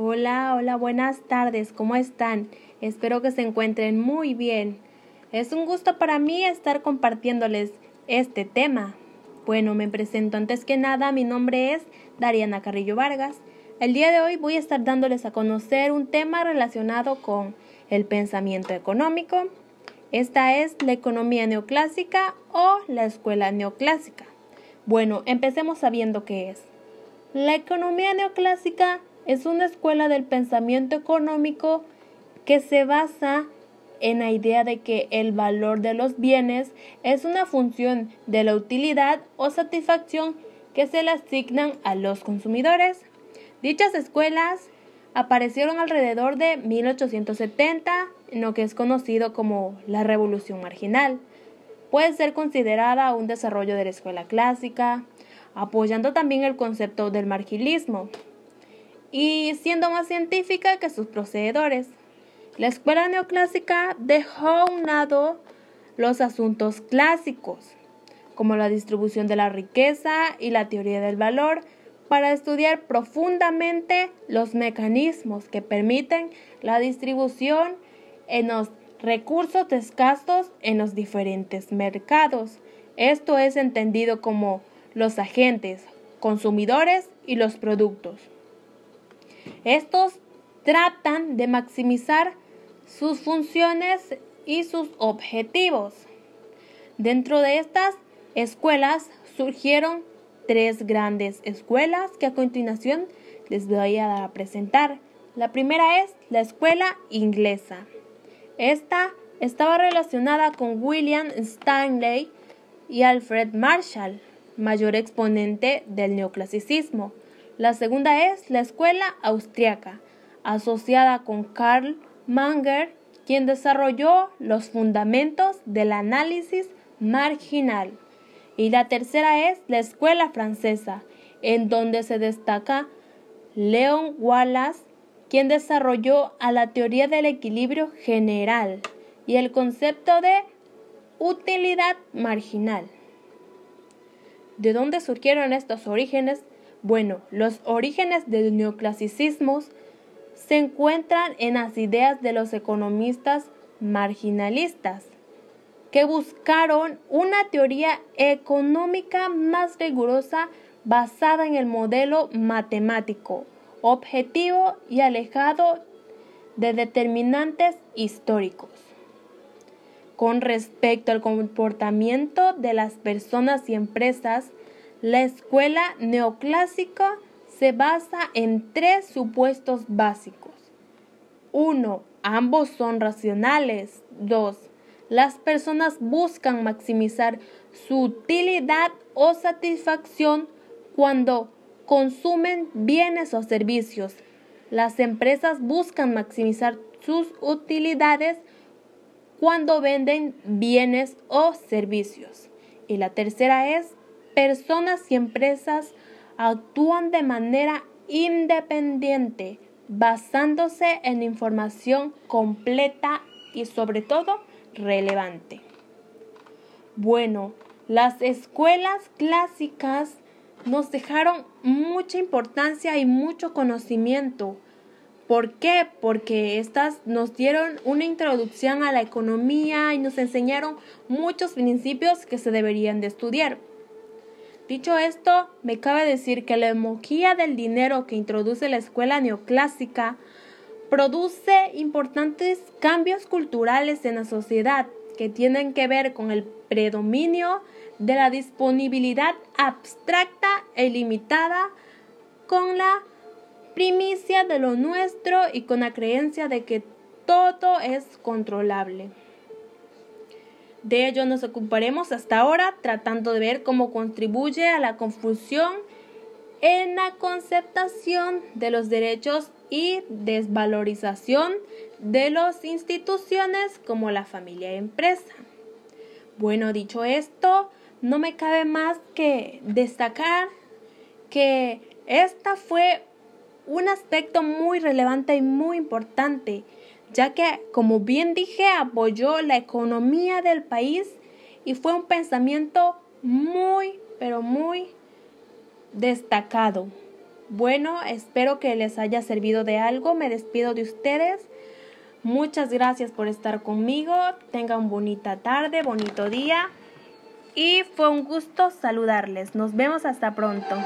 Hola, hola, buenas tardes, ¿cómo están? Espero que se encuentren muy bien. Es un gusto para mí estar compartiéndoles este tema. Bueno, me presento antes que nada, mi nombre es Dariana Carrillo Vargas. El día de hoy voy a estar dándoles a conocer un tema relacionado con el pensamiento económico. Esta es la economía neoclásica o la escuela neoclásica. Bueno, empecemos sabiendo qué es. La economía neoclásica es una escuela del pensamiento económico que se basa en la idea de que el valor de los bienes es una función de la utilidad o satisfacción que se le asignan a los consumidores. Dichas escuelas aparecieron alrededor de 1870 en lo que es conocido como la Revolución Marginal. Puede ser considerada un desarrollo de la escuela clásica, apoyando también el concepto del margilismo y siendo más científica que sus procededores. La escuela neoclásica dejó a un lado los asuntos clásicos, como la distribución de la riqueza y la teoría del valor, para estudiar profundamente los mecanismos que permiten la distribución en los recursos escasos en los diferentes mercados. Esto es entendido como los agentes, consumidores y los productos. Estos tratan de maximizar sus funciones y sus objetivos. Dentro de estas escuelas surgieron tres grandes escuelas que a continuación les voy a presentar. La primera es la escuela inglesa. Esta estaba relacionada con William Stanley y Alfred Marshall, mayor exponente del neoclasicismo. La segunda es la escuela austriaca, asociada con Karl Manger, quien desarrolló los fundamentos del análisis marginal. Y la tercera es la escuela francesa, en donde se destaca Leon Wallace, quien desarrolló a la teoría del equilibrio general y el concepto de utilidad marginal. ¿De dónde surgieron estos orígenes? Bueno, los orígenes del neoclasicismo se encuentran en las ideas de los economistas marginalistas, que buscaron una teoría económica más rigurosa basada en el modelo matemático, objetivo y alejado de determinantes históricos. Con respecto al comportamiento de las personas y empresas, la escuela neoclásica se basa en tres supuestos básicos. 1. Ambos son racionales. 2. Las personas buscan maximizar su utilidad o satisfacción cuando consumen bienes o servicios. Las empresas buscan maximizar sus utilidades cuando venden bienes o servicios. Y la tercera es, personas y empresas actúan de manera independiente, basándose en información completa y sobre todo relevante. Bueno, las escuelas clásicas nos dejaron mucha importancia y mucho conocimiento ¿Por qué? Porque estas nos dieron una introducción a la economía y nos enseñaron muchos principios que se deberían de estudiar. Dicho esto, me cabe decir que la hemología del dinero que introduce la escuela neoclásica produce importantes cambios culturales en la sociedad que tienen que ver con el predominio de la disponibilidad abstracta e limitada con la primicia de lo nuestro y con la creencia de que todo es controlable. De ello nos ocuparemos hasta ahora tratando de ver cómo contribuye a la confusión en la conceptación de los derechos y desvalorización de las instituciones como la familia y empresa. Bueno, dicho esto, no me cabe más que destacar que esta fue un aspecto muy relevante y muy importante, ya que, como bien dije, apoyó la economía del país y fue un pensamiento muy, pero muy destacado. Bueno, espero que les haya servido de algo. Me despido de ustedes. Muchas gracias por estar conmigo. Tengan bonita tarde, bonito día. Y fue un gusto saludarles. Nos vemos hasta pronto.